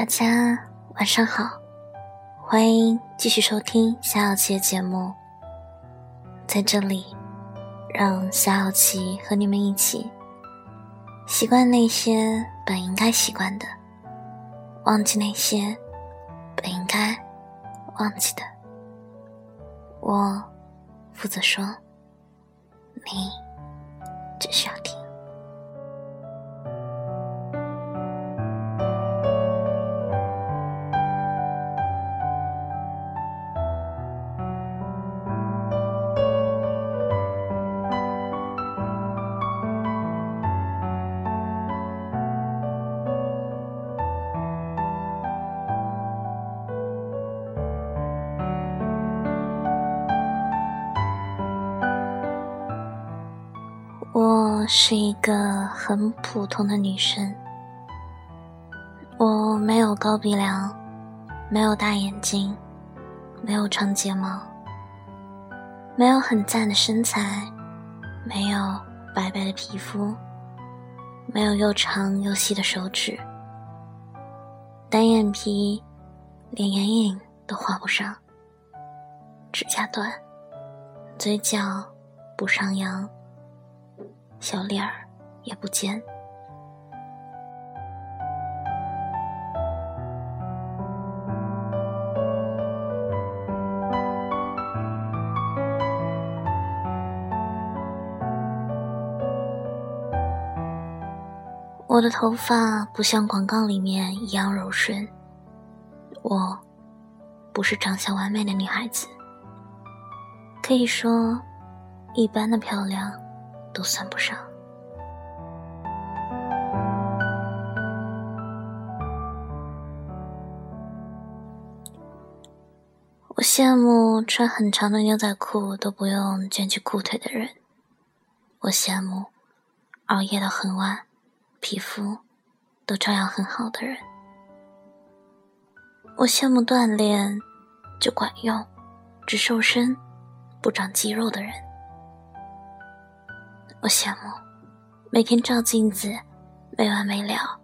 大家晚上好，欢迎继续收听夏小琪的节目。在这里，让夏小琪和你们一起习惯那些本应该习惯的，忘记那些本应该忘记的。我负责说，你只需要听。我是一个很普通的女生，我没有高鼻梁，没有大眼睛，没有长睫毛，没有很赞的身材，没有白白的皮肤，没有又长又细的手指，单眼皮，连眼影都画不上，指甲短，嘴角不上扬。小脸儿也不尖。我的头发不像广告里面一样柔顺，我不是长相完美的女孩子，可以说一般的漂亮。都算不上。我羡慕穿很长的牛仔裤都不用卷起裤腿的人。我羡慕熬夜到很晚，皮肤都照样很好的人。我羡慕锻炼就管用，只瘦身不长肌肉的人。我羡慕每天照镜子没完没了，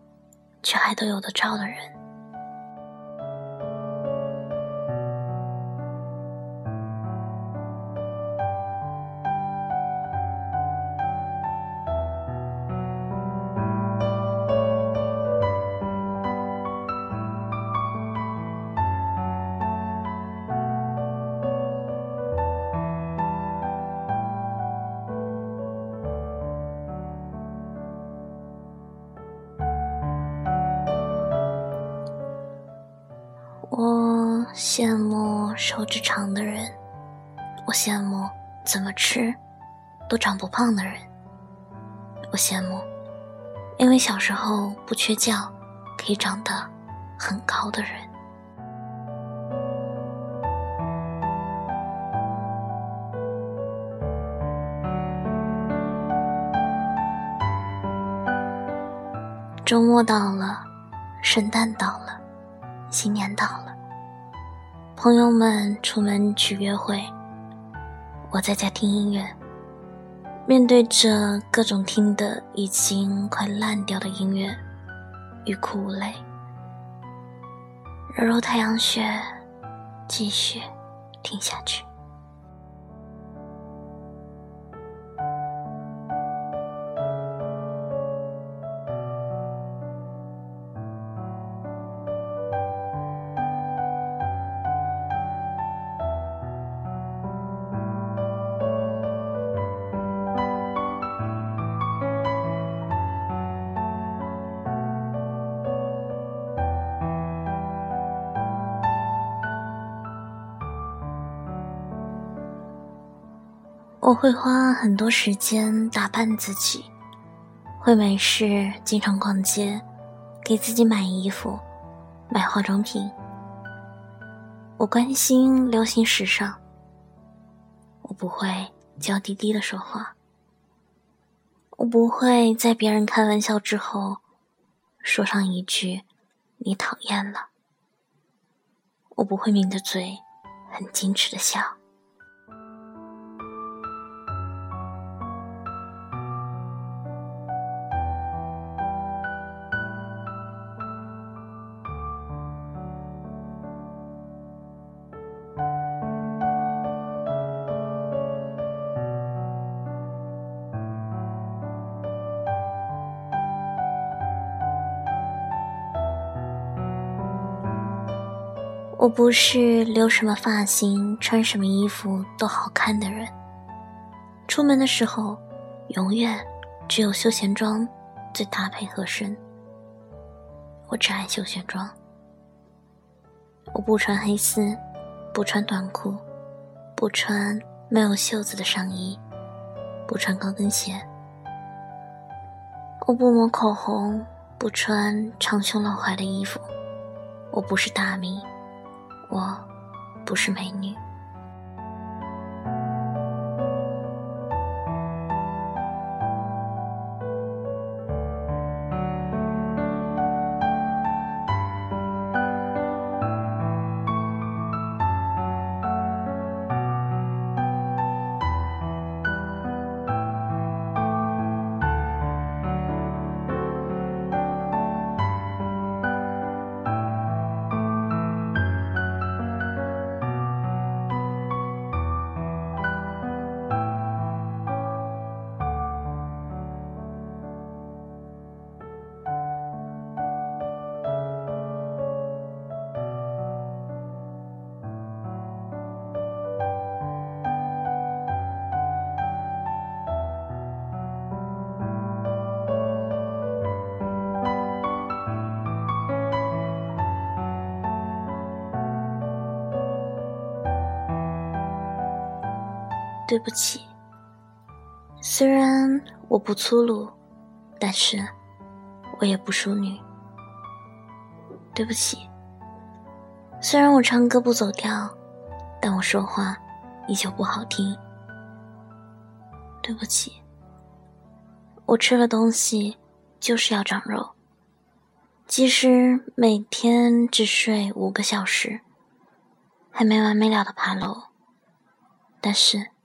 却还都有的照的人。羡慕手指长的人，我羡慕怎么吃都长不胖的人，我羡慕因为小时候不缺觉可以长得很高的人。周末到了，圣诞到了。新年到了，朋友们出门去约会，我在家听音乐。面对着各种听的已经快烂掉的音乐，欲哭无泪。揉揉太阳穴，继续听下去。我会花很多时间打扮自己，会没事经常逛街，给自己买衣服、买化妆品。我关心流行时尚，我不会娇滴滴的说话，我不会在别人开玩笑之后说上一句“你讨厌了”，我不会抿着嘴很矜持的笑。我不是留什么发型、穿什么衣服都好看的人。出门的时候，永远只有休闲装最搭配合身。我只爱休闲装。我不穿黑丝，不穿短裤，不穿没有袖子的上衣，不穿高跟鞋。我不抹口红，不穿长胸露怀的衣服。我不是大米。我不是美女。对不起，虽然我不粗鲁，但是我也不淑女。对不起，虽然我唱歌不走调，但我说话依旧不好听。对不起，我吃了东西就是要长肉，即使每天只睡五个小时，还没完没了的爬楼，但是。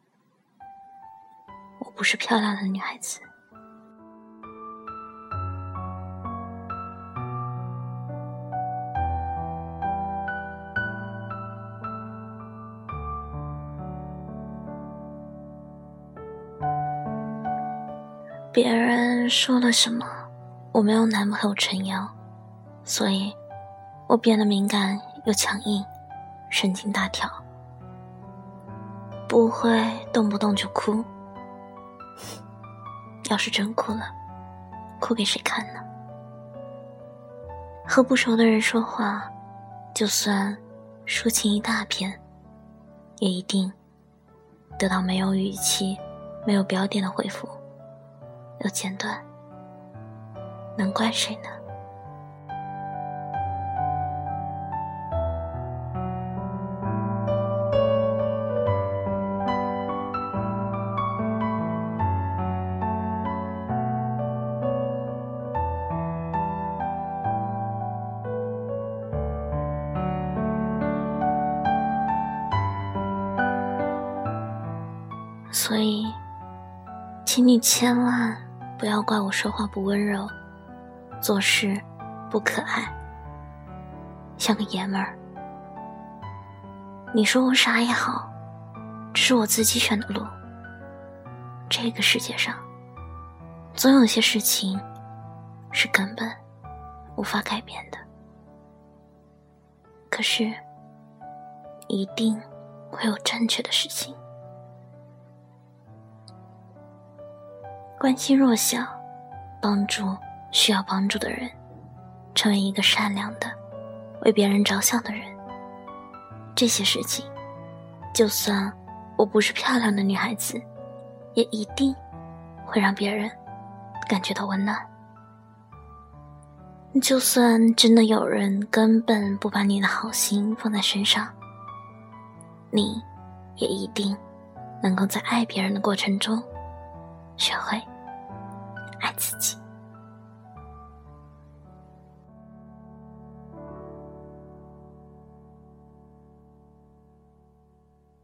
不是漂亮的女孩子。别人说了什么？我没有男朋友撑腰，所以我变得敏感又强硬，神经大条，不会动不动就哭。要是真哭了，哭给谁看呢？和不熟的人说话，就算抒情一大片，也一定得到没有语气、没有标点的回复，又简短，能怪谁呢？所以，请你千万不要怪我说话不温柔，做事不可爱，像个爷们儿。你说我傻也好，这是我自己选的路。这个世界上，总有些事情是根本无法改变的，可是，一定会有正确的事情。关心弱小，帮助需要帮助的人，成为一个善良的、为别人着想的人。这些事情，就算我不是漂亮的女孩子，也一定会让别人感觉到温暖。就算真的有人根本不把你的好心放在身上，你也一定能够在爱别人的过程中。学会爱自己。